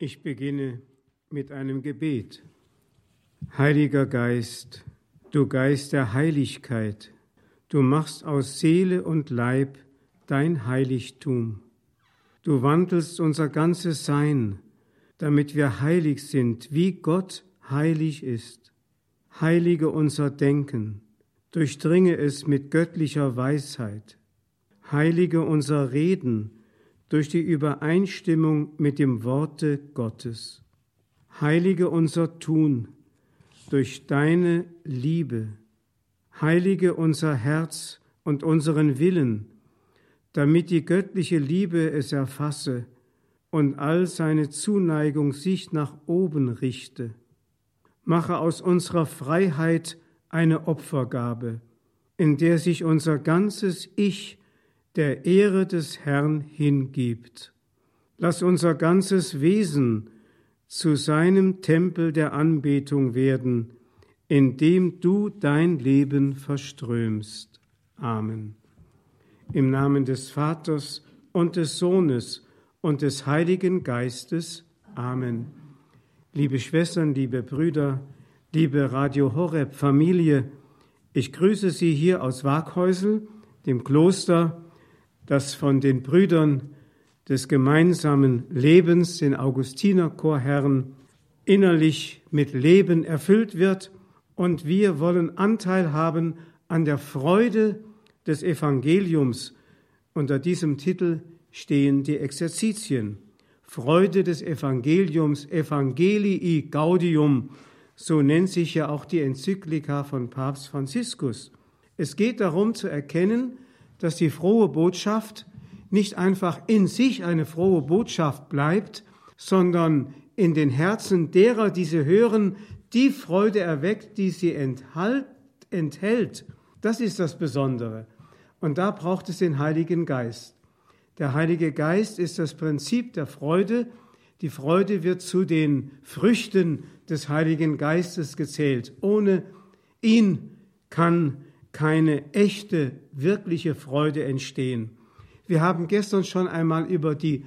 Ich beginne mit einem Gebet. Heiliger Geist, du Geist der Heiligkeit, du machst aus Seele und Leib dein Heiligtum. Du wandelst unser ganzes Sein, damit wir heilig sind, wie Gott heilig ist. Heilige unser Denken, durchdringe es mit göttlicher Weisheit. Heilige unser Reden, durch die Übereinstimmung mit dem Worte Gottes. Heilige unser Tun durch deine Liebe. Heilige unser Herz und unseren Willen, damit die göttliche Liebe es erfasse und all seine Zuneigung sich nach oben richte. Mache aus unserer Freiheit eine Opfergabe, in der sich unser ganzes Ich der Ehre des Herrn hingibt. Lass unser ganzes Wesen zu seinem Tempel der Anbetung werden, in dem du dein Leben verströmst. Amen. Im Namen des Vaters und des Sohnes und des Heiligen Geistes. Amen. Liebe Schwestern, liebe Brüder, liebe Radio Horeb Familie, ich grüße Sie hier aus Waghäusel, dem Kloster, das von den Brüdern des gemeinsamen Lebens, den Augustinerchorherren, innerlich mit Leben erfüllt wird und wir wollen Anteil haben an der Freude des Evangeliums. Unter diesem Titel stehen die Exerzitien. Freude des Evangeliums, Evangelii Gaudium, so nennt sich ja auch die Enzyklika von Papst Franziskus. Es geht darum zu erkennen, dass die frohe Botschaft nicht einfach in sich eine frohe Botschaft bleibt, sondern in den Herzen derer, die sie hören, die Freude erweckt, die sie enthalt, enthält. Das ist das Besondere. Und da braucht es den Heiligen Geist. Der Heilige Geist ist das Prinzip der Freude. Die Freude wird zu den Früchten des Heiligen Geistes gezählt. Ohne ihn kann keine echte, wirkliche Freude entstehen. Wir haben gestern schon einmal über die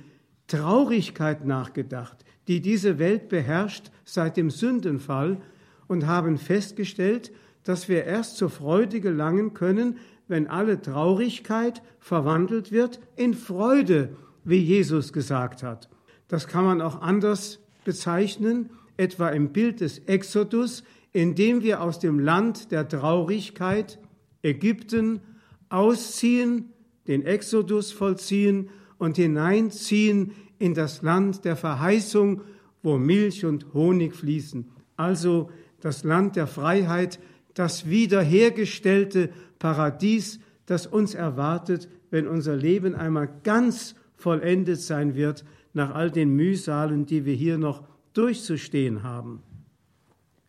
Traurigkeit nachgedacht, die diese Welt beherrscht seit dem Sündenfall und haben festgestellt, dass wir erst zur Freude gelangen können, wenn alle Traurigkeit verwandelt wird in Freude, wie Jesus gesagt hat. Das kann man auch anders bezeichnen, etwa im Bild des Exodus, indem wir aus dem Land der Traurigkeit Ägypten ausziehen, den Exodus vollziehen und hineinziehen in das Land der Verheißung, wo Milch und Honig fließen. Also das Land der Freiheit, das wiederhergestellte Paradies, das uns erwartet, wenn unser Leben einmal ganz vollendet sein wird, nach all den Mühsalen, die wir hier noch durchzustehen haben.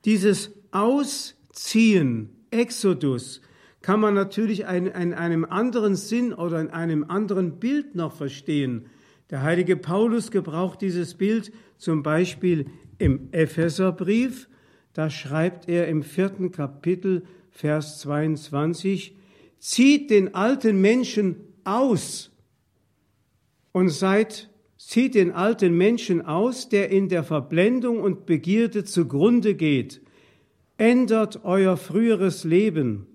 Dieses Ausziehen, Exodus, kann man natürlich in einem anderen Sinn oder in einem anderen Bild noch verstehen. Der heilige Paulus gebraucht dieses Bild zum Beispiel im Epheserbrief. Da schreibt er im vierten Kapitel, Vers 22, zieht den alten Menschen aus und seid, zieht den alten Menschen aus, der in der Verblendung und Begierde zugrunde geht. Ändert euer früheres Leben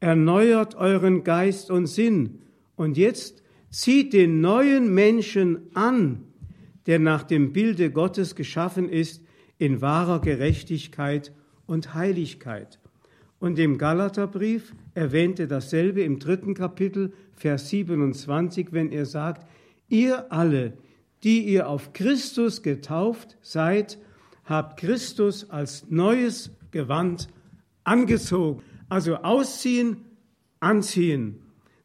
erneuert euren Geist und Sinn und jetzt zieht den neuen Menschen an, der nach dem Bilde Gottes geschaffen ist, in wahrer Gerechtigkeit und Heiligkeit. Und im Galaterbrief erwähnte dasselbe im dritten Kapitel, Vers 27, wenn er sagt, ihr alle, die ihr auf Christus getauft seid, habt Christus als neues Gewand angezogen. Also ausziehen, anziehen.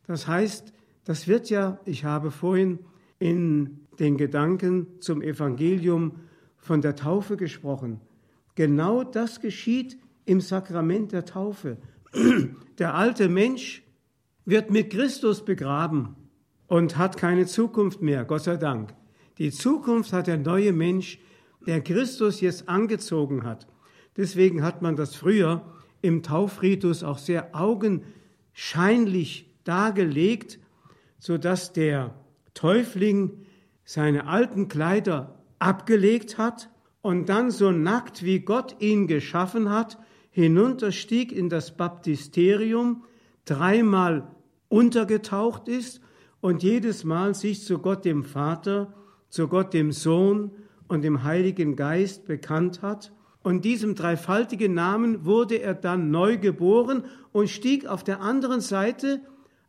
Das heißt, das wird ja, ich habe vorhin in den Gedanken zum Evangelium von der Taufe gesprochen. Genau das geschieht im Sakrament der Taufe. Der alte Mensch wird mit Christus begraben und hat keine Zukunft mehr, Gott sei Dank. Die Zukunft hat der neue Mensch, der Christus jetzt angezogen hat. Deswegen hat man das früher im Taufritus auch sehr augenscheinlich dargelegt, so dass der Täufling seine alten Kleider abgelegt hat und dann so nackt wie Gott ihn geschaffen hat, hinunterstieg in das Baptisterium, dreimal untergetaucht ist und jedes Mal sich zu Gott dem Vater, zu Gott dem Sohn und dem Heiligen Geist bekannt hat. Und diesem dreifaltigen Namen wurde er dann neu geboren und stieg auf der anderen Seite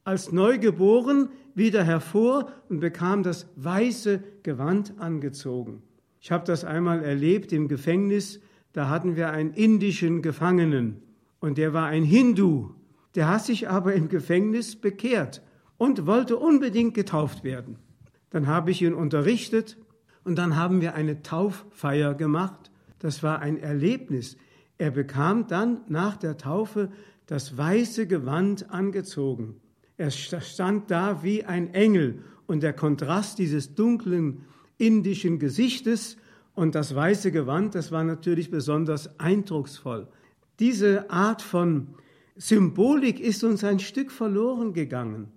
als neugeboren wieder hervor und bekam das weiße Gewand angezogen. Ich habe das einmal erlebt im Gefängnis, da hatten wir einen indischen Gefangenen und der war ein Hindu. Der hat sich aber im Gefängnis bekehrt und wollte unbedingt getauft werden. Dann habe ich ihn unterrichtet und dann haben wir eine Tauffeier gemacht. Das war ein Erlebnis. Er bekam dann nach der Taufe das weiße Gewand angezogen. Er stand da wie ein Engel und der Kontrast dieses dunklen indischen Gesichtes und das weiße Gewand, das war natürlich besonders eindrucksvoll. Diese Art von Symbolik ist uns ein Stück verloren gegangen.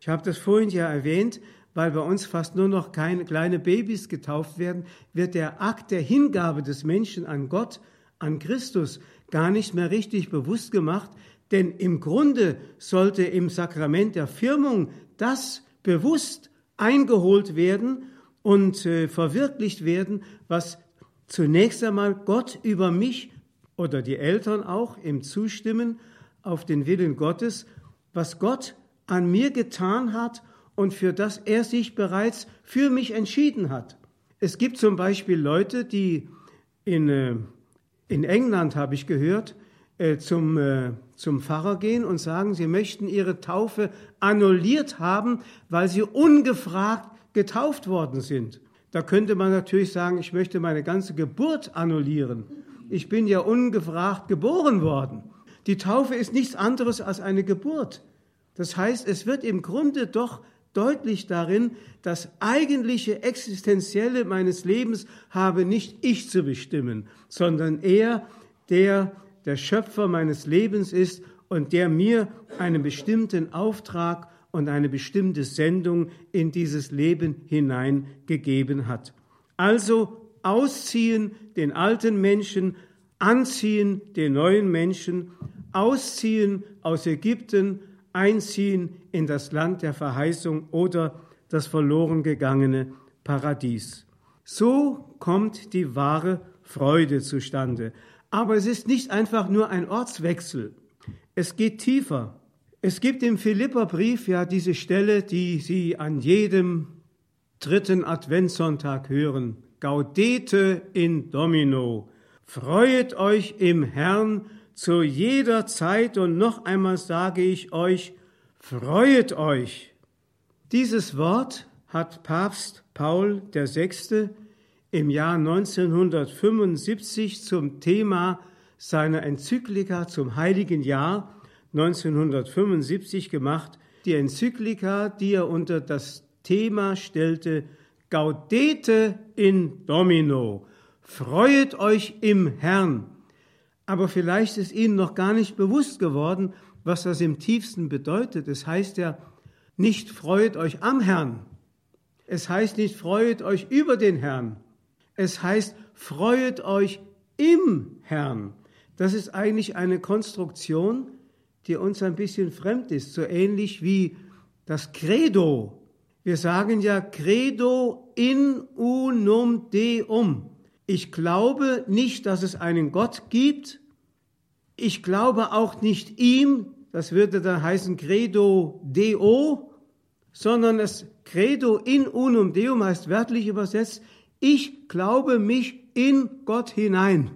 Ich habe das vorhin ja erwähnt, weil bei uns fast nur noch keine kleine Babys getauft werden, wird der Akt der Hingabe des Menschen an Gott, an Christus gar nicht mehr richtig bewusst gemacht, denn im Grunde sollte im Sakrament der Firmung das bewusst eingeholt werden und äh, verwirklicht werden, was zunächst einmal Gott über mich oder die Eltern auch im Zustimmen auf den Willen Gottes, was Gott an mir getan hat und für das er sich bereits für mich entschieden hat. Es gibt zum Beispiel Leute, die in, äh, in England, habe ich gehört, äh, zum, äh, zum Pfarrer gehen und sagen, sie möchten ihre Taufe annulliert haben, weil sie ungefragt getauft worden sind. Da könnte man natürlich sagen, ich möchte meine ganze Geburt annullieren. Ich bin ja ungefragt geboren worden. Die Taufe ist nichts anderes als eine Geburt. Das heißt, es wird im Grunde doch deutlich darin, das eigentliche Existenzielle meines Lebens habe nicht ich zu bestimmen, sondern er, der der Schöpfer meines Lebens ist und der mir einen bestimmten Auftrag und eine bestimmte Sendung in dieses Leben hineingegeben hat. Also ausziehen den alten Menschen, anziehen den neuen Menschen, ausziehen aus Ägypten, einziehen in das Land der Verheißung oder das verloren gegangene Paradies. So kommt die wahre Freude zustande. Aber es ist nicht einfach nur ein Ortswechsel. Es geht tiefer. Es gibt im Philipperbrief ja diese Stelle, die Sie an jedem dritten Adventssonntag hören. Gaudete in Domino. Freuet euch im Herrn zu jeder Zeit und noch einmal sage ich euch, freuet euch. Dieses Wort hat Papst Paul VI. im Jahr 1975 zum Thema seiner Enzyklika zum Heiligen Jahr 1975 gemacht. Die Enzyklika, die er unter das Thema stellte, Gaudete in Domino. Freuet euch im Herrn. Aber vielleicht ist Ihnen noch gar nicht bewusst geworden, was das im tiefsten bedeutet. Es heißt ja, nicht freut euch am Herrn. Es heißt nicht freut euch über den Herrn. Es heißt freut euch im Herrn. Das ist eigentlich eine Konstruktion, die uns ein bisschen fremd ist, so ähnlich wie das Credo. Wir sagen ja Credo in unum deum. Ich glaube nicht, dass es einen Gott gibt, ich glaube auch nicht ihm, das würde dann heißen Credo Deo, sondern das Credo in unum Deum heißt wörtlich übersetzt, ich glaube mich in Gott hinein.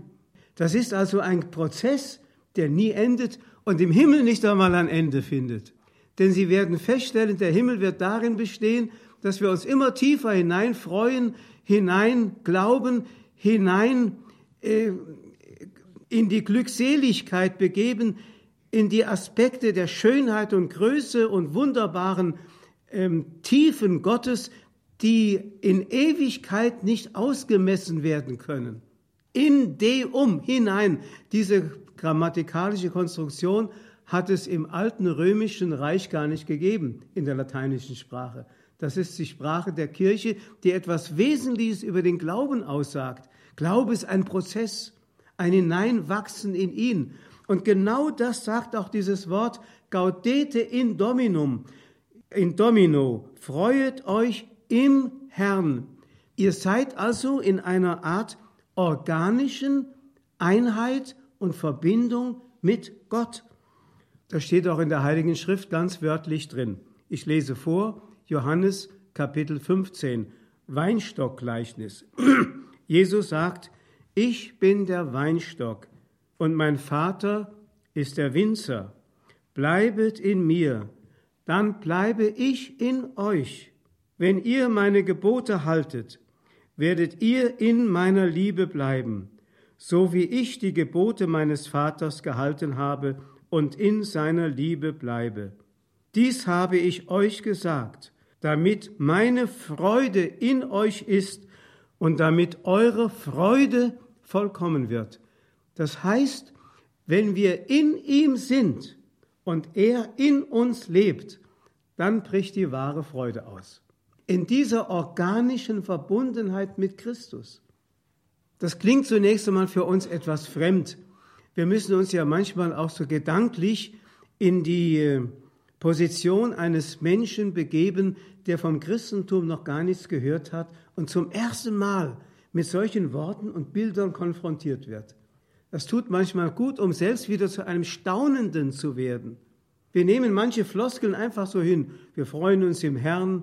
Das ist also ein Prozess, der nie endet und im Himmel nicht einmal ein Ende findet. Denn Sie werden feststellen, der Himmel wird darin bestehen, dass wir uns immer tiefer hinein freuen, hinein glauben, hinein äh, in die Glückseligkeit begeben, in die Aspekte der Schönheit und Größe und wunderbaren ähm, Tiefen Gottes, die in Ewigkeit nicht ausgemessen werden können. In Deum hinein. Diese grammatikalische Konstruktion hat es im alten römischen Reich gar nicht gegeben in der lateinischen Sprache. Das ist die Sprache der Kirche, die etwas Wesentliches über den Glauben aussagt. Glaube ist ein Prozess, ein Hineinwachsen in ihn. Und genau das sagt auch dieses Wort Gaudete in Dominum, in Domino. Freuet euch im Herrn. Ihr seid also in einer Art organischen Einheit und Verbindung mit Gott. Das steht auch in der Heiligen Schrift ganz wörtlich drin. Ich lese vor, Johannes Kapitel 15, Weinstockgleichnis. Jesus sagt, ich bin der Weinstock und mein Vater ist der Winzer. Bleibet in mir, dann bleibe ich in euch. Wenn ihr meine Gebote haltet, werdet ihr in meiner Liebe bleiben, so wie ich die Gebote meines Vaters gehalten habe und in seiner Liebe bleibe. Dies habe ich euch gesagt, damit meine Freude in euch ist und damit eure Freude vollkommen wird. Das heißt, wenn wir in ihm sind und er in uns lebt, dann bricht die wahre Freude aus. In dieser organischen Verbundenheit mit Christus. Das klingt zunächst einmal für uns etwas fremd. Wir müssen uns ja manchmal auch so gedanklich in die äh, Position eines Menschen begeben, der vom Christentum noch gar nichts gehört hat und zum ersten Mal mit solchen Worten und Bildern konfrontiert wird. Das tut manchmal gut, um selbst wieder zu einem Staunenden zu werden. Wir nehmen manche Floskeln einfach so hin. Wir freuen uns im Herrn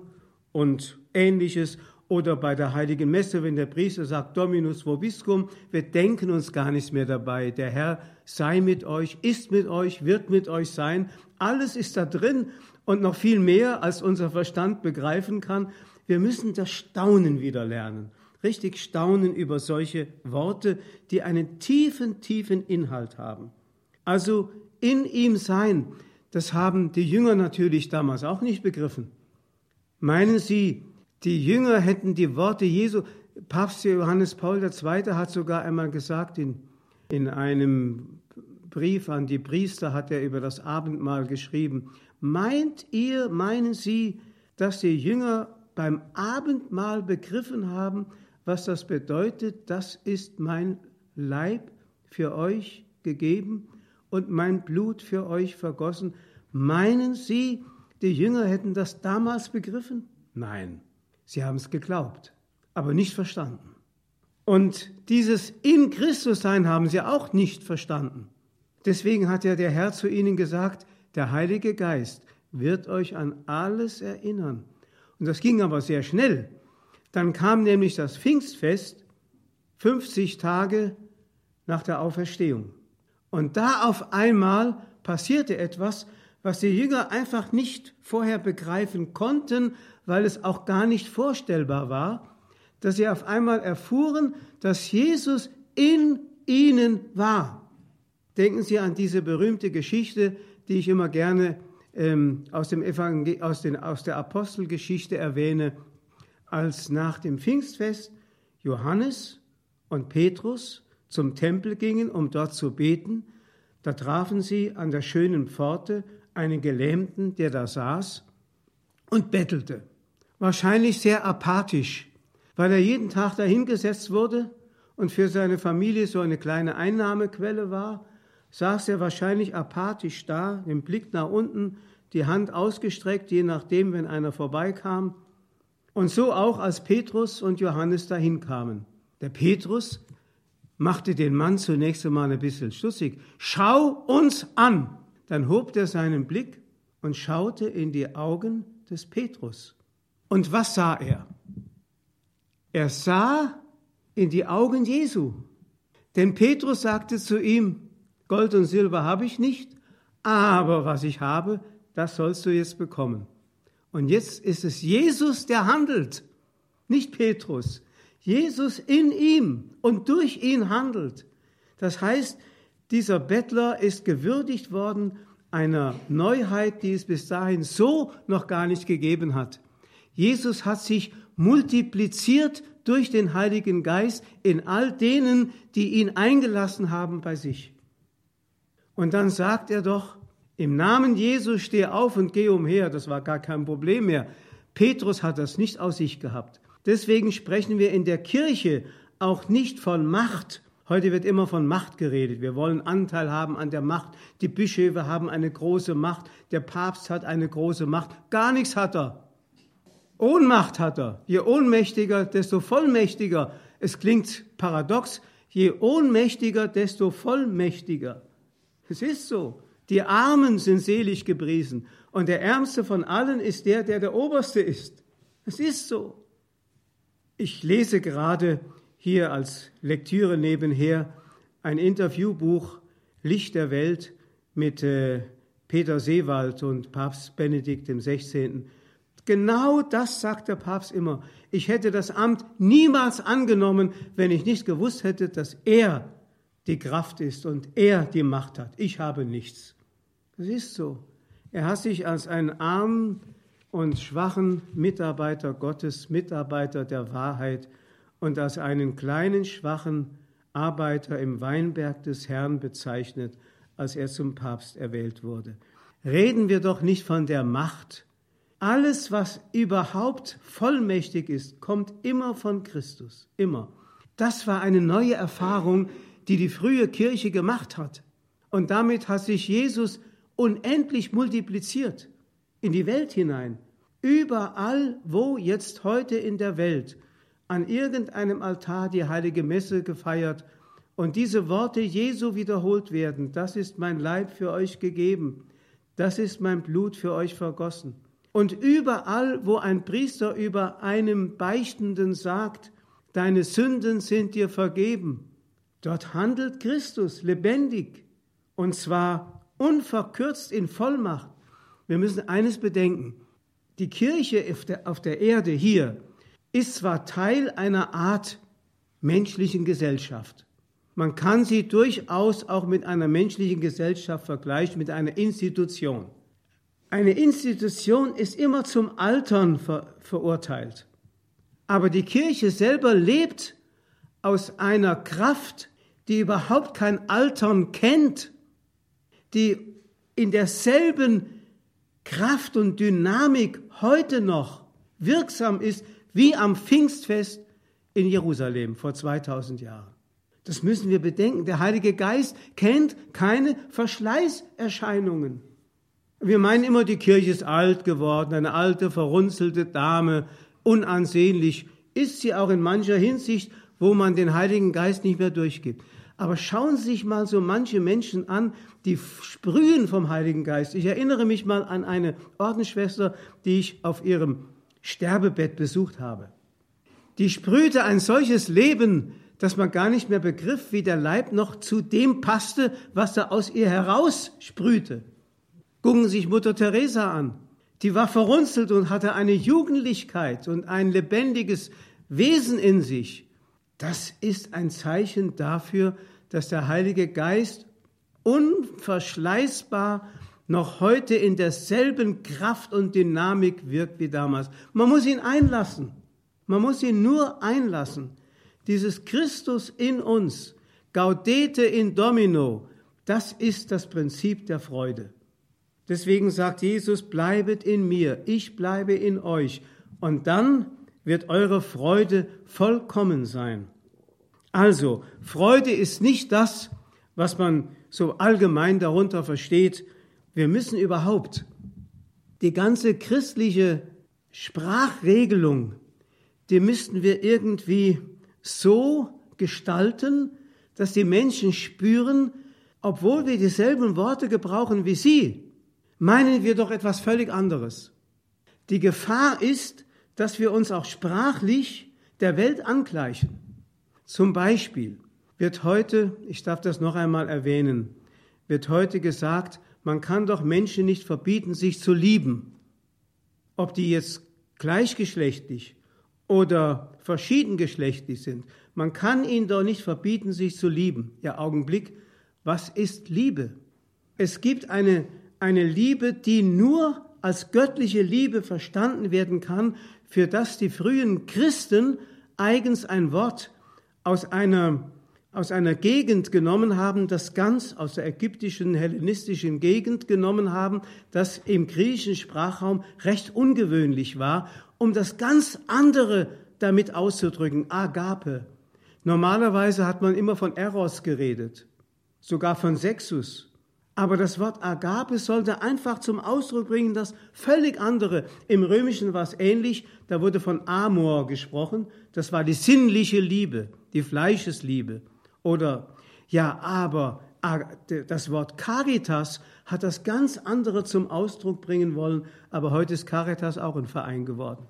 und ähnliches. Oder bei der heiligen Messe, wenn der Priester sagt Dominus vobiscum, wir denken uns gar nichts mehr dabei. Der Herr sei mit euch, ist mit euch, wird mit euch sein. Alles ist da drin und noch viel mehr, als unser Verstand begreifen kann. Wir müssen das Staunen wieder lernen. Richtig staunen über solche Worte, die einen tiefen, tiefen Inhalt haben. Also in ihm sein, das haben die Jünger natürlich damals auch nicht begriffen. Meinen Sie, die Jünger hätten die Worte Jesu, Papst Johannes Paul II. hat sogar einmal gesagt, in, in einem Brief an die Priester hat er über das Abendmahl geschrieben, meint ihr, meinen Sie, dass die Jünger beim Abendmahl begriffen haben, was das bedeutet, das ist mein Leib für euch gegeben und mein Blut für euch vergossen. Meinen Sie, die Jünger hätten das damals begriffen? Nein, sie haben es geglaubt, aber nicht verstanden. Und dieses in Christus sein haben sie auch nicht verstanden. Deswegen hat ja der Herr zu ihnen gesagt, der Heilige Geist wird euch an alles erinnern. Und das ging aber sehr schnell. Dann kam nämlich das Pfingstfest 50 Tage nach der Auferstehung. Und da auf einmal passierte etwas, was die Jünger einfach nicht vorher begreifen konnten, weil es auch gar nicht vorstellbar war, dass sie auf einmal erfuhren, dass Jesus in ihnen war. Denken Sie an diese berühmte Geschichte, die ich immer gerne ähm, aus, dem aus, den, aus der Apostelgeschichte erwähne, als nach dem Pfingstfest Johannes und Petrus zum Tempel gingen, um dort zu beten, da trafen sie an der schönen Pforte einen Gelähmten, der da saß und bettelte. Wahrscheinlich sehr apathisch, weil er jeden Tag dahingesetzt wurde und für seine Familie so eine kleine Einnahmequelle war, saß er wahrscheinlich apathisch da, den Blick nach unten, die Hand ausgestreckt, je nachdem, wenn einer vorbeikam, und so auch als Petrus und Johannes dahin kamen. Der Petrus machte den Mann zunächst einmal ein bisschen stutzig. Schau uns an! Dann hob er seinen Blick und schaute in die Augen des Petrus. Und was sah er? Er sah in die Augen Jesu. Denn Petrus sagte zu ihm, Gold und Silber habe ich nicht, aber was ich habe, das sollst du jetzt bekommen. Und jetzt ist es Jesus, der handelt, nicht Petrus. Jesus in ihm und durch ihn handelt. Das heißt, dieser Bettler ist gewürdigt worden einer Neuheit, die es bis dahin so noch gar nicht gegeben hat. Jesus hat sich multipliziert durch den Heiligen Geist in all denen, die ihn eingelassen haben bei sich. Und dann sagt er doch, im Namen Jesu steh auf und geh umher. Das war gar kein Problem mehr. Petrus hat das nicht aus sich gehabt. Deswegen sprechen wir in der Kirche auch nicht von Macht. Heute wird immer von Macht geredet. Wir wollen Anteil haben an der Macht. Die Bischöfe haben eine große Macht. Der Papst hat eine große Macht. Gar nichts hat er. Ohnmacht hat er. Je ohnmächtiger, desto vollmächtiger. Es klingt paradox. Je ohnmächtiger, desto vollmächtiger. Es ist so. Die Armen sind selig gepriesen. Und der Ärmste von allen ist der, der der Oberste ist. Es ist so. Ich lese gerade hier als Lektüre nebenher ein Interviewbuch Licht der Welt mit äh, Peter Seewald und Papst Benedikt XVI. Genau das sagt der Papst immer. Ich hätte das Amt niemals angenommen, wenn ich nicht gewusst hätte, dass er die Kraft ist und er die Macht hat. Ich habe nichts. Das ist so. Er hat sich als einen armen und schwachen Mitarbeiter Gottes, Mitarbeiter der Wahrheit und als einen kleinen, schwachen Arbeiter im Weinberg des Herrn bezeichnet, als er zum Papst erwählt wurde. Reden wir doch nicht von der Macht. Alles, was überhaupt vollmächtig ist, kommt immer von Christus. Immer. Das war eine neue Erfahrung, die die frühe Kirche gemacht hat. Und damit hat sich Jesus unendlich multipliziert in die Welt hinein. Überall, wo jetzt heute in der Welt an irgendeinem Altar die heilige Messe gefeiert und diese Worte Jesu wiederholt werden, das ist mein Leib für euch gegeben, das ist mein Blut für euch vergossen. Und überall, wo ein Priester über einem Beichtenden sagt, deine Sünden sind dir vergeben, dort handelt Christus lebendig und zwar unverkürzt in Vollmacht. Wir müssen eines bedenken. Die Kirche auf der, Erde hier ist zwar Teil einer Art menschlichen Gesellschaft. Man kann sie durchaus auch mit einer menschlichen Gesellschaft vergleichen, mit einer Institution. Eine Institution ist immer zum Altern ver verurteilt. Aber die Kirche selber lebt aus einer Kraft, die überhaupt kein Altern kennt die in derselben Kraft und Dynamik heute noch wirksam ist wie am Pfingstfest in Jerusalem vor 2000 Jahren. Das müssen wir bedenken. Der Heilige Geist kennt keine Verschleißerscheinungen. Wir meinen immer, die Kirche ist alt geworden, eine alte, verrunzelte Dame, unansehnlich. Ist sie auch in mancher Hinsicht, wo man den Heiligen Geist nicht mehr durchgibt. Aber schauen Sie sich mal so manche Menschen an, die sprühen vom Heiligen Geist. Ich erinnere mich mal an eine Ordensschwester, die ich auf ihrem Sterbebett besucht habe. Die sprühte ein solches Leben, dass man gar nicht mehr begriff, wie der Leib noch zu dem passte, was da aus ihr heraus sprühte. Gucken sich Mutter Teresa an. Die war verrunzelt und hatte eine Jugendlichkeit und ein lebendiges Wesen in sich. Das ist ein Zeichen dafür, dass der Heilige Geist unverschleißbar noch heute in derselben Kraft und Dynamik wirkt wie damals. Man muss ihn einlassen. Man muss ihn nur einlassen. Dieses Christus in uns, Gaudete in Domino, das ist das Prinzip der Freude. Deswegen sagt Jesus, bleibet in mir, ich bleibe in euch. Und dann wird eure Freude vollkommen sein. Also, Freude ist nicht das, was man so allgemein darunter versteht. Wir müssen überhaupt die ganze christliche Sprachregelung, die müssten wir irgendwie so gestalten, dass die Menschen spüren, obwohl wir dieselben Worte gebrauchen wie sie, meinen wir doch etwas völlig anderes. Die Gefahr ist, dass wir uns auch sprachlich der Welt angleichen. Zum Beispiel wird heute, ich darf das noch einmal erwähnen, wird heute gesagt, man kann doch Menschen nicht verbieten, sich zu lieben. Ob die jetzt gleichgeschlechtlich oder verschiedengeschlechtlich sind, man kann ihnen doch nicht verbieten, sich zu lieben. Ja, Augenblick, was ist Liebe? Es gibt eine, eine Liebe, die nur als göttliche Liebe verstanden werden kann, für das die frühen Christen eigens ein Wort aus einer, aus einer Gegend genommen haben, das ganz aus der ägyptischen, hellenistischen Gegend genommen haben, das im griechischen Sprachraum recht ungewöhnlich war um das ganz andere damit auszudrücken, Agape. Normalerweise hat man immer von Eros geredet, sogar von Sexus. Aber das Wort Agape sollte einfach zum Ausdruck bringen, das völlig andere. Im Römischen war es ähnlich, da wurde von Amor gesprochen, das war die sinnliche Liebe, die Fleischesliebe. Oder ja, aber das Wort Caritas hat das ganz andere zum Ausdruck bringen wollen, aber heute ist Caritas auch ein Verein geworden.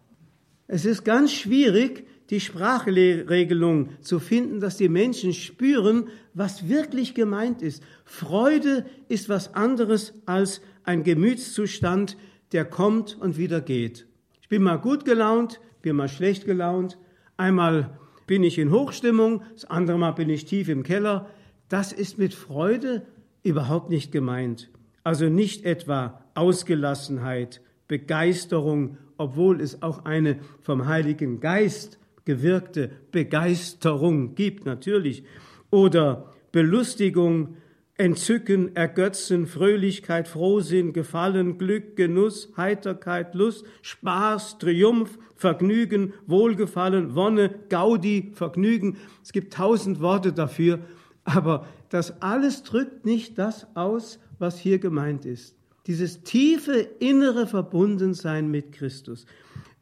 Es ist ganz schwierig, die Sprachregelung zu finden, dass die Menschen spüren, was wirklich gemeint ist. Freude ist was anderes als ein Gemütszustand, der kommt und wieder geht. Ich bin mal gut gelaunt, bin mal schlecht gelaunt. Einmal bin ich in Hochstimmung, das andere Mal bin ich tief im Keller. Das ist mit Freude überhaupt nicht gemeint. Also nicht etwa Ausgelassenheit, Begeisterung, obwohl es auch eine vom Heiligen Geist gewirkte Begeisterung gibt, natürlich, oder Belustigung, Entzücken, Ergötzen, Fröhlichkeit, Frohsinn, Gefallen, Glück, Genuss, Heiterkeit, Lust, Spaß, Triumph, Vergnügen, Wohlgefallen, Wonne, Gaudi, Vergnügen. Es gibt tausend Worte dafür, aber das alles drückt nicht das aus, was hier gemeint ist. Dieses tiefe innere Verbundensein mit Christus.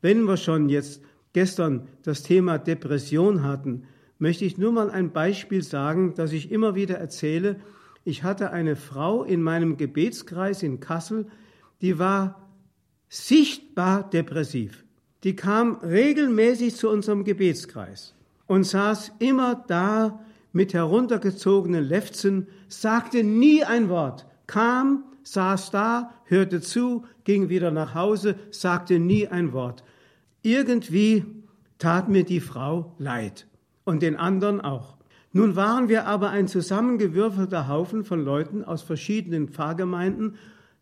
Wenn wir schon jetzt gestern das Thema Depression hatten, möchte ich nur mal ein Beispiel sagen, das ich immer wieder erzähle. Ich hatte eine Frau in meinem Gebetskreis in Kassel, die war sichtbar depressiv. Die kam regelmäßig zu unserem Gebetskreis und saß immer da mit heruntergezogenen Lefzen, sagte nie ein Wort, kam, saß da, hörte zu, ging wieder nach Hause, sagte nie ein Wort. Irgendwie tat mir die Frau leid und den anderen auch. Nun waren wir aber ein zusammengewürfelter Haufen von Leuten aus verschiedenen Pfarrgemeinden,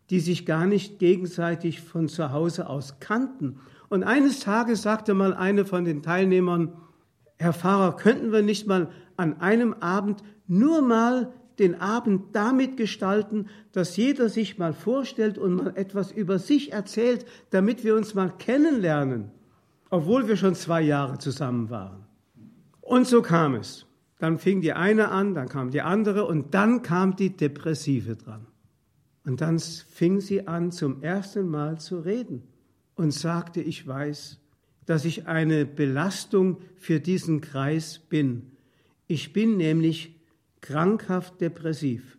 die sich gar nicht gegenseitig von zu Hause aus kannten. Und eines Tages sagte mal eine von den Teilnehmern, Herr Pfarrer, könnten wir nicht mal an einem Abend nur mal den Abend damit gestalten, dass jeder sich mal vorstellt und mal etwas über sich erzählt, damit wir uns mal kennenlernen obwohl wir schon zwei Jahre zusammen waren. Und so kam es. Dann fing die eine an, dann kam die andere und dann kam die Depressive dran. Und dann fing sie an, zum ersten Mal zu reden und sagte, ich weiß, dass ich eine Belastung für diesen Kreis bin. Ich bin nämlich krankhaft depressiv.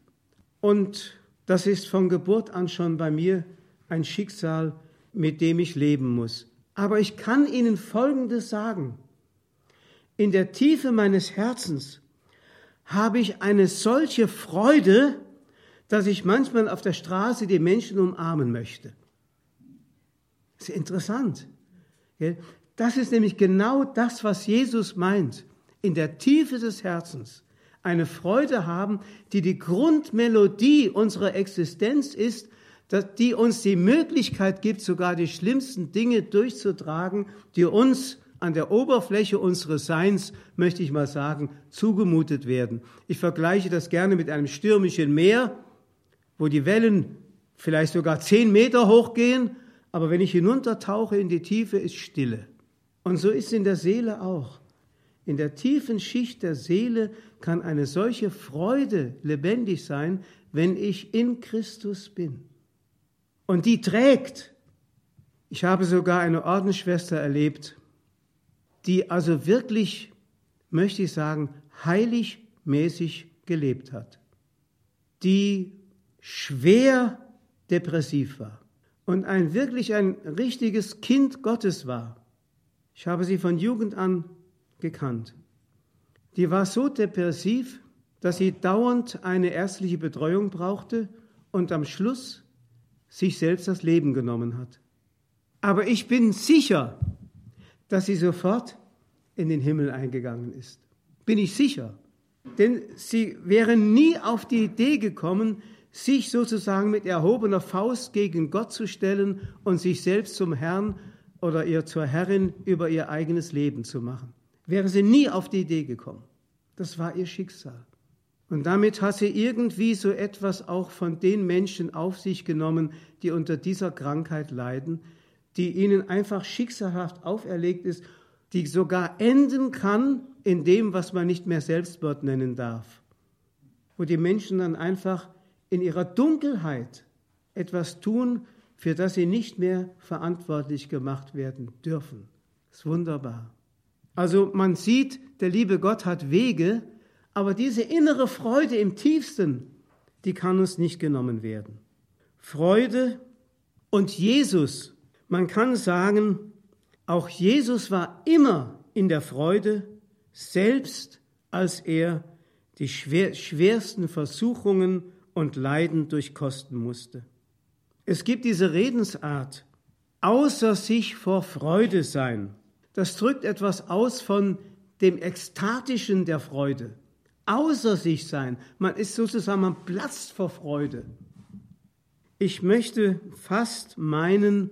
Und das ist von Geburt an schon bei mir ein Schicksal, mit dem ich leben muss. Aber ich kann Ihnen Folgendes sagen. In der Tiefe meines Herzens habe ich eine solche Freude, dass ich manchmal auf der Straße die Menschen umarmen möchte. Das ist interessant. Das ist nämlich genau das, was Jesus meint. In der Tiefe des Herzens eine Freude haben, die die Grundmelodie unserer Existenz ist, die uns die Möglichkeit gibt, sogar die schlimmsten Dinge durchzutragen, die uns an der Oberfläche unseres Seins, möchte ich mal sagen, zugemutet werden. Ich vergleiche das gerne mit einem stürmischen Meer, wo die Wellen vielleicht sogar zehn Meter hochgehen, aber wenn ich hinuntertauche in die Tiefe, ist Stille. Und so ist es in der Seele auch. In der tiefen Schicht der Seele kann eine solche Freude lebendig sein, wenn ich in Christus bin. Und die trägt. Ich habe sogar eine Ordensschwester erlebt, die also wirklich, möchte ich sagen, heiligmäßig gelebt hat, die schwer depressiv war und ein wirklich ein richtiges Kind Gottes war. Ich habe sie von Jugend an gekannt. Die war so depressiv, dass sie dauernd eine ärztliche Betreuung brauchte und am Schluss sich selbst das Leben genommen hat. Aber ich bin sicher, dass sie sofort in den Himmel eingegangen ist. Bin ich sicher. Denn sie wäre nie auf die Idee gekommen, sich sozusagen mit erhobener Faust gegen Gott zu stellen und sich selbst zum Herrn oder ihr zur Herrin über ihr eigenes Leben zu machen. Wäre sie nie auf die Idee gekommen. Das war ihr Schicksal. Und damit hat sie irgendwie so etwas auch von den Menschen auf sich genommen, die unter dieser Krankheit leiden, die ihnen einfach schicksalhaft auferlegt ist, die sogar enden kann in dem, was man nicht mehr Selbstmord nennen darf. Wo die Menschen dann einfach in ihrer Dunkelheit etwas tun, für das sie nicht mehr verantwortlich gemacht werden dürfen. Das ist wunderbar. Also man sieht, der liebe Gott hat Wege, aber diese innere Freude im tiefsten, die kann uns nicht genommen werden. Freude und Jesus, man kann sagen, auch Jesus war immer in der Freude, selbst als er die schwer, schwersten Versuchungen und Leiden durchkosten musste. Es gibt diese Redensart, außer sich vor Freude sein. Das drückt etwas aus von dem Ekstatischen der Freude. Außer sich sein. Man ist sozusagen, man platzt vor Freude. Ich möchte fast meinen,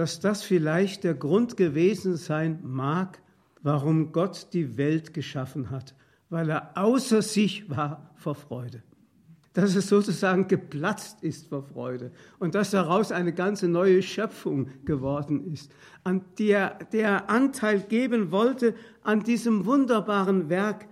dass das vielleicht der Grund gewesen sein mag, warum Gott die Welt geschaffen hat, weil er außer sich war vor Freude. Dass es sozusagen geplatzt ist vor Freude und dass daraus eine ganze neue Schöpfung geworden ist, an der der Anteil geben wollte an diesem wunderbaren Werk,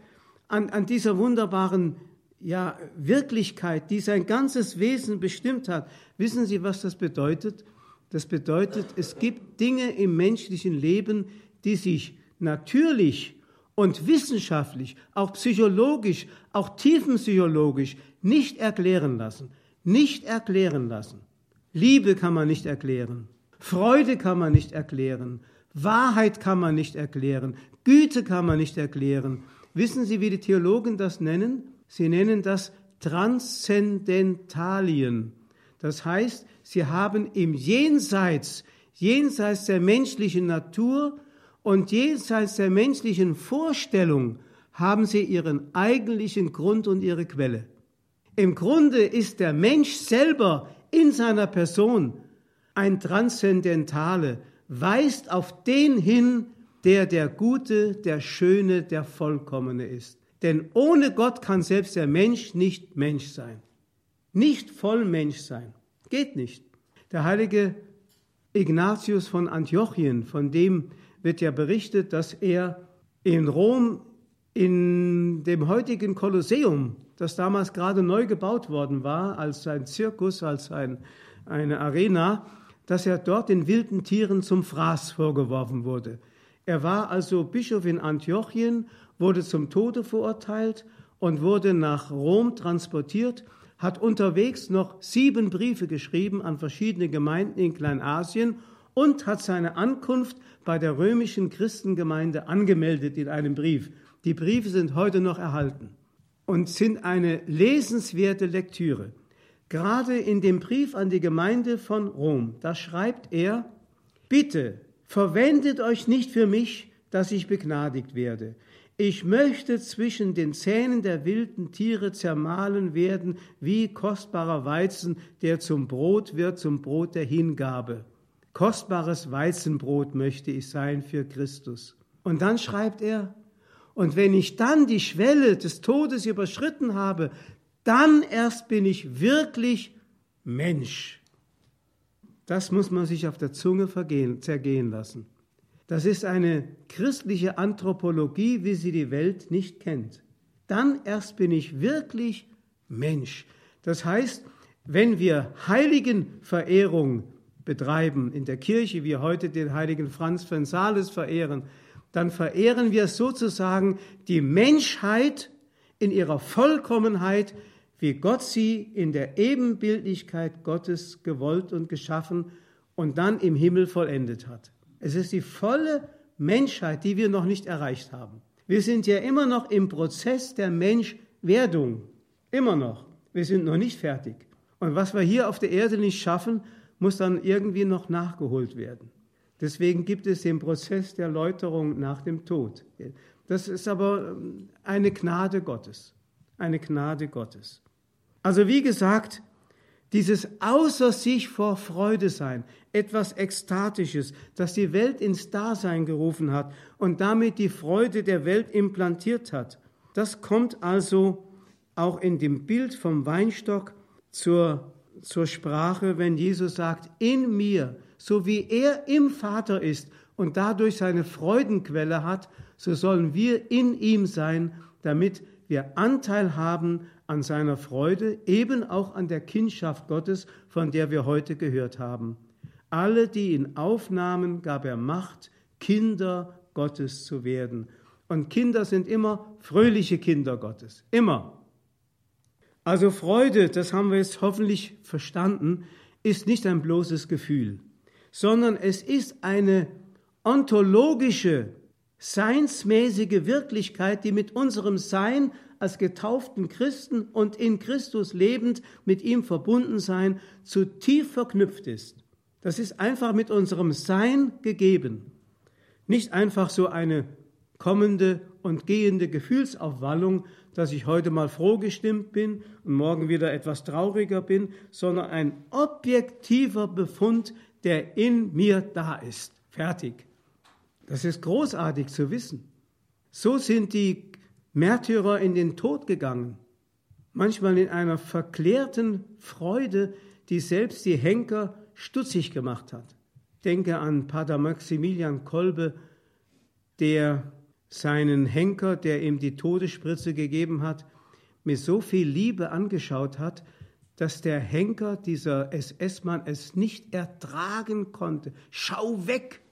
an, an dieser wunderbaren ja, Wirklichkeit, die sein ganzes Wesen bestimmt hat. Wissen Sie, was das bedeutet? Das bedeutet, es gibt Dinge im menschlichen Leben, die sich natürlich und wissenschaftlich, auch psychologisch, auch tiefenpsychologisch nicht erklären lassen. Nicht erklären lassen. Liebe kann man nicht erklären. Freude kann man nicht erklären. Wahrheit kann man nicht erklären. Güte kann man nicht erklären. Wissen Sie, wie die Theologen das nennen? Sie nennen das Transzendentalien. Das heißt, sie haben im Jenseits, jenseits der menschlichen Natur und jenseits der menschlichen Vorstellung, haben sie ihren eigentlichen Grund und ihre Quelle. Im Grunde ist der Mensch selber in seiner Person ein Transzendentale, weist auf den hin, der der Gute, der Schöne, der Vollkommene ist. Denn ohne Gott kann selbst der Mensch nicht Mensch sein. Nicht voll Mensch sein. Geht nicht. Der heilige Ignatius von Antiochien, von dem wird ja berichtet, dass er in Rom in dem heutigen Kolosseum, das damals gerade neu gebaut worden war, als ein Zirkus, als ein, eine Arena, dass er dort den wilden Tieren zum Fraß vorgeworfen wurde. Er war also Bischof in Antiochien wurde zum Tode verurteilt und wurde nach Rom transportiert, hat unterwegs noch sieben Briefe geschrieben an verschiedene Gemeinden in Kleinasien und hat seine Ankunft bei der römischen Christengemeinde angemeldet in einem Brief. Die Briefe sind heute noch erhalten und sind eine lesenswerte Lektüre. Gerade in dem Brief an die Gemeinde von Rom, da schreibt er, bitte verwendet euch nicht für mich, dass ich begnadigt werde. Ich möchte zwischen den Zähnen der wilden Tiere zermahlen werden, wie kostbarer Weizen, der zum Brot wird, zum Brot der Hingabe. Kostbares Weizenbrot möchte ich sein für Christus. Und dann schreibt er, und wenn ich dann die Schwelle des Todes überschritten habe, dann erst bin ich wirklich Mensch. Das muss man sich auf der Zunge vergehen, zergehen lassen. Das ist eine christliche Anthropologie, wie sie die Welt nicht kennt. Dann erst bin ich wirklich Mensch. Das heißt, wenn wir Heiligenverehrung betreiben in der Kirche, wie heute den heiligen Franz von Sales verehren, dann verehren wir sozusagen die Menschheit in ihrer Vollkommenheit, wie Gott sie in der Ebenbildlichkeit Gottes gewollt und geschaffen und dann im Himmel vollendet hat. Es ist die volle Menschheit, die wir noch nicht erreicht haben. Wir sind ja immer noch im Prozess der Menschwerdung. Immer noch. Wir sind noch nicht fertig. Und was wir hier auf der Erde nicht schaffen, muss dann irgendwie noch nachgeholt werden. Deswegen gibt es den Prozess der Läuterung nach dem Tod. Das ist aber ähm, eine Gnade Gottes. Eine Gnade Gottes. Also wie gesagt, dieses außer sich vor Freude sein, etwas Ekstatisches, das die Welt ins Dasein gerufen hat und damit die Freude der Welt implantiert hat. Das kommt also auch in dem Bild vom Weinstock zur, zur Sprache, wenn Jesus sagt, in mir So wie er im Vater ist und dadurch seine Freudenquelle hat, so sollen wir in ihm sein, damit wir Anteil haben an seiner Freude, eben auch an der Kindschaft Gottes, von der wir heute gehört haben. Alle, die ihn aufnahmen, gab er Macht, Kinder Gottes zu werden. Und Kinder sind immer fröhliche Kinder Gottes. Immer. Also Freude, das haben wir jetzt hoffentlich verstanden, ist nicht ein bloßes Gefühl, sondern es ist eine ontologische, seinsmäßige Wirklichkeit, die mit unserem Sein als getauften Christen und in Christus lebend mit ihm verbunden sein, zu tief verknüpft ist. Das ist einfach mit unserem Sein gegeben. Nicht einfach so eine kommende und gehende Gefühlsaufwallung, dass ich heute mal froh gestimmt bin und morgen wieder etwas trauriger bin, sondern ein objektiver Befund, der in mir da ist. Fertig. Das ist großartig zu wissen. So sind die Märtyrer in den Tod gegangen, manchmal in einer verklärten Freude, die selbst die Henker stutzig gemacht hat. Denke an Pater Maximilian Kolbe, der seinen Henker, der ihm die Todesspritze gegeben hat, mit so viel Liebe angeschaut hat, dass der Henker, dieser SS-Mann, es nicht ertragen konnte. Schau weg!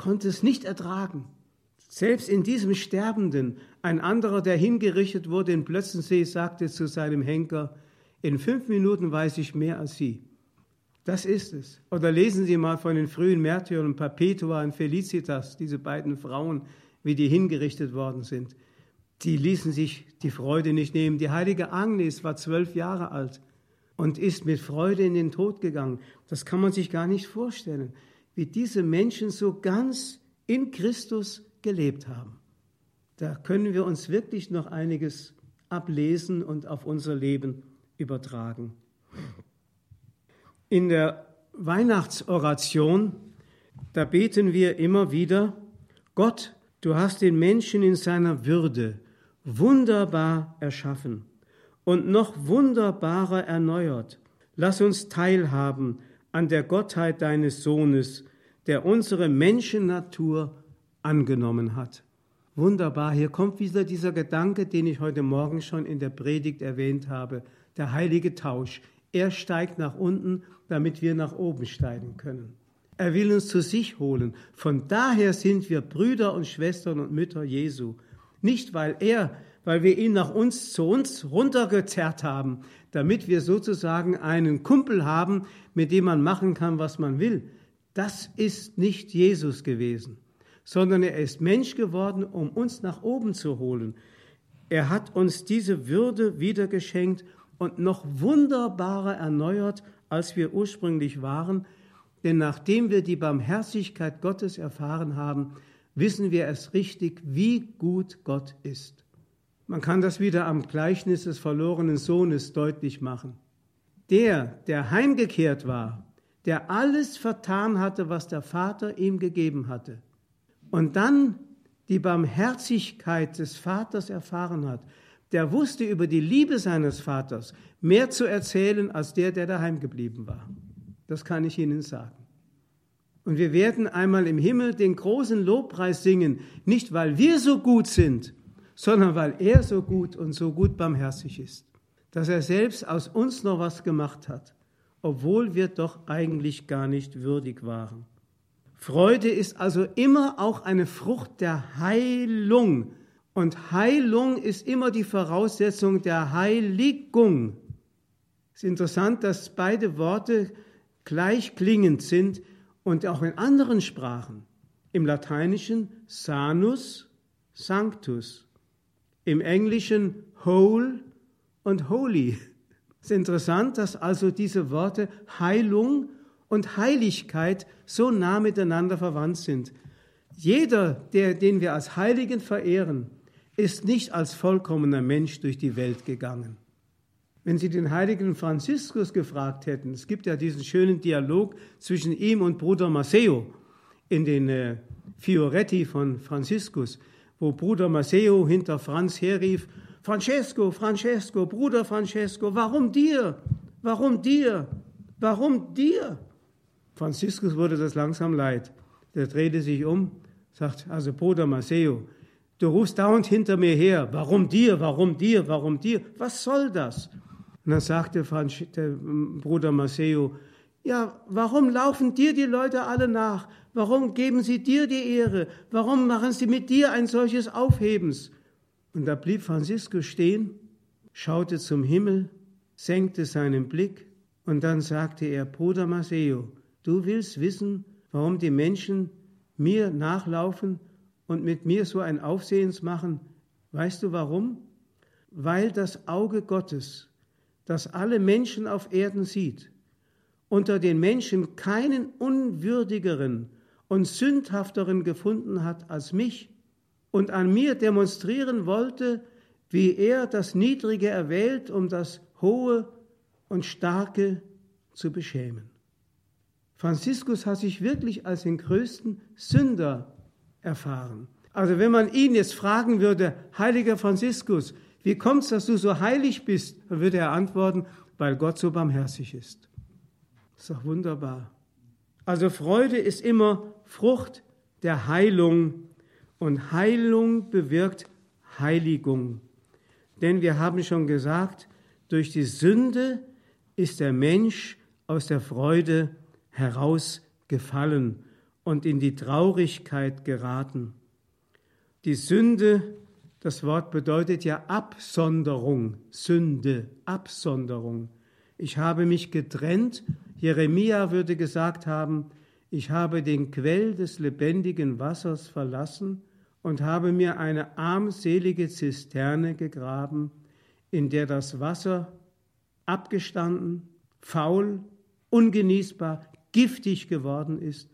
Konnte es nicht ertragen. Selbst in diesem Sterbenden, ein anderer, der hingerichtet wurde in Plötzensee, sagte zu seinem Henker, in fünf Minuten weiß ich mehr als Sie. Das ist es. Oder lesen Sie mal von den frühen Märtyrern Perpetua und Felicitas, diese beiden Frauen, wie die hingerichtet worden sind. Die ließen sich die Freude nicht nehmen. Die heilige Agnes war zwölf Jahre alt und ist mit Freude in den Tod gegangen. Das kann man sich gar nicht vorstellen, wie diese Menschen so ganz in Christus gelebt haben. Da können wir uns wirklich noch einiges ablesen und auf unser Leben übertragen. In der Weihnachtsoration, da beten wir immer wieder, Gott, Du hast den Menschen in seiner Würde wunderbar erschaffen und noch wunderbarer erneuert. Lass uns teilhaben an der Gottheit deines Sohnes, der unsere Menschennatur angenommen hat. Wunderbar, hier kommt wieder dieser Gedanke, den ich heute Morgen schon in der Predigt erwähnt habe, der heilige Tausch. Er steigt nach unten, damit wir nach oben steigen können. Er will uns zu sich holen. Von daher sind wir Brüder und Schwestern und Mütter Jesu. Nicht weil er, weil wir ihn nach uns zu uns runtergezerrt haben, damit wir sozusagen einen Kumpel haben, mit dem man machen kann, was man will. Das ist nicht Jesus gewesen, sondern er ist Mensch geworden, um uns nach oben zu holen. Er hat uns diese Würde wieder geschenkt und noch wunderbarer erneuert, als wir ursprünglich waren, denn nachdem wir die Barmherzigkeit Gottes erfahren haben, wissen wir erst richtig, wie gut Gott ist. Man kann das wieder am Gleichnis des verlorenen Sohnes deutlich machen. Der, der heimgekehrt war, der alles vertan hatte, was der Vater ihm gegeben hatte, und dann die Barmherzigkeit des Vaters erfahren hat, der wusste über die Liebe seines Vaters mehr zu erzählen als der, der daheim geblieben war. Das kann ich Ihnen sagen. Und wir werden einmal im Himmel den großen Lobpreis singen, nicht weil wir so gut sind, sondern weil er so gut und so gut barmherzig ist, dass er selbst aus uns noch was gemacht hat, obwohl wir doch eigentlich gar nicht würdig waren. Freude ist also immer auch eine Frucht der Heilung. Und Heilung ist immer die Voraussetzung der Heiligung. Es ist interessant, dass beide Worte gleich klingend sind und auch in anderen Sprachen. Im Lateinischen sanus, sanctus. Im Englischen whole und holy. Es ist interessant, dass also diese Worte Heilung und Heiligkeit so nah miteinander verwandt sind. Jeder, der, den wir als Heiligen verehren, ist nicht als vollkommener Mensch durch die Welt gegangen. Wenn Sie den heiligen Franziskus gefragt hätten, es gibt ja diesen schönen Dialog zwischen ihm und Bruder Maceo in den äh, Fioretti von Franziskus, wo Bruder Maceo hinter Franz herrief, Francesco, Francesco, Bruder Francesco, warum dir? Warum dir? Warum dir? Franziskus wurde das langsam leid. Der drehte sich um, sagt, also Bruder Maceo, du rufst dauernd hinter mir her, warum dir, warum dir, warum dir, was soll das? Und dann sagte der Bruder Maceo, ja, warum laufen dir die Leute alle nach? Warum geben sie dir die Ehre? Warum machen sie mit dir ein solches Aufhebens? Und da blieb Franziskus stehen, schaute zum Himmel, senkte seinen Blick und dann sagte er, Bruder Maceo, du willst wissen, warum die Menschen mir nachlaufen und mit mir so ein Aufsehens machen? Weißt du warum? Weil das Auge Gottes, das alle Menschen auf Erden sieht, unter den Menschen keinen unwürdigeren und sündhafteren gefunden hat als mich und an mir demonstrieren wollte, wie er das Niedrige erwählt, um das Hohe und Starke zu beschämen. Franziskus hat sich wirklich als den größten Sünder erfahren. Also wenn man ihn jetzt fragen würde, heiliger Franziskus, wie kommt es, dass du so heilig bist? Dann würde er antworten, weil Gott so barmherzig ist. Das ist doch wunderbar. Also Freude ist immer Frucht der Heilung und Heilung bewirkt Heiligung. Denn wir haben schon gesagt, durch die Sünde ist der Mensch aus der Freude herausgefallen und in die Traurigkeit geraten. Die Sünde, das Wort bedeutet ja Absonderung, Sünde, Absonderung. Ich habe mich getrennt. Jeremia würde gesagt haben, ich habe den Quell des lebendigen Wassers verlassen und habe mir eine armselige Zisterne gegraben, in der das Wasser abgestanden, faul, ungenießbar, giftig geworden ist,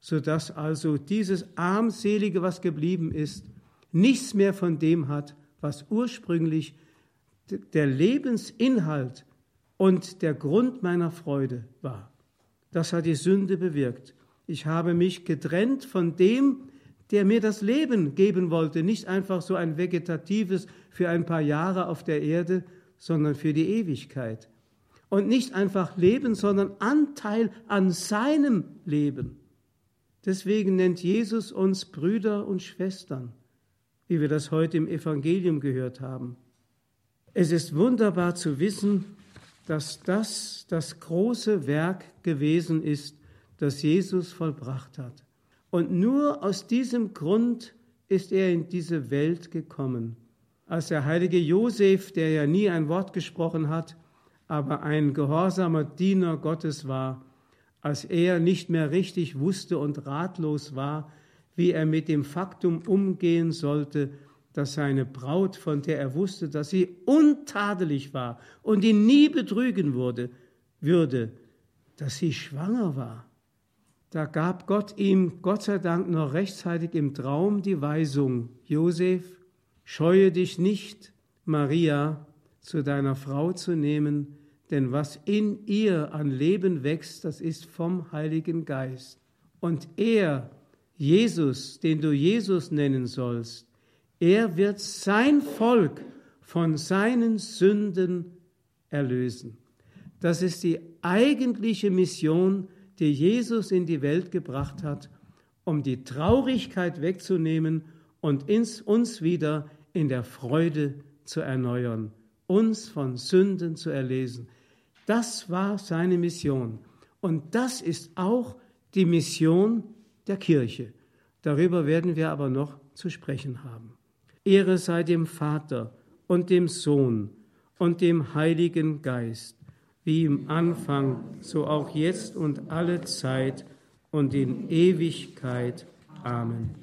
so dass also dieses armselige, was geblieben ist, nichts mehr von dem hat, was ursprünglich der Lebensinhalt und der Grund meiner Freude war. Das hat die Sünde bewirkt. Ich habe mich getrennt von dem, der mir das Leben geben wollte, nicht einfach so ein vegetatives für ein paar Jahre auf der Erde, sondern für die Ewigkeit. Und nicht einfach Leben, sondern Anteil an seinem Leben. Deswegen nennt Jesus uns Brüder und Schwestern, wie wir das heute im Evangelium gehört haben. Es ist wunderbar zu wissen, dass das das große Werk gewesen ist, das Jesus vollbracht hat. Und nur aus diesem Grund ist er in diese Welt gekommen. Als der heilige Josef, der ja nie ein Wort gesprochen hat, aber ein gehorsamer Diener Gottes war, als er nicht mehr richtig wusste und ratlos war, wie er mit dem Faktum umgehen sollte, dass seine Braut, von der er wusste, dass sie untadelig war und ihn nie betrügen würde, würde, dass sie schwanger war. Da gab Gott ihm, Gott sei Dank, noch rechtzeitig im Traum die Weisung, Josef, scheue dich nicht, Maria zu deiner Frau zu nehmen, denn was in ihr an Leben wächst, das ist vom Heiligen Geist. Und er, Jesus, den du Jesus nennen sollst, er wird sein Volk von seinen Sünden erlösen. Das ist die eigentliche Mission die Jesus in die Welt gebracht hat, um die Traurigkeit wegzunehmen und uns wieder in der Freude zu erneuern, uns von Sünden zu erlesen. Das war seine Mission. Und das ist auch die Mission der Kirche. Darüber werden wir aber noch zu sprechen haben. Ehre sei dem Vater und dem Sohn und dem Heiligen Geist wie im Anfang, so auch jetzt und alle Zeit und in Ewigkeit. Amen.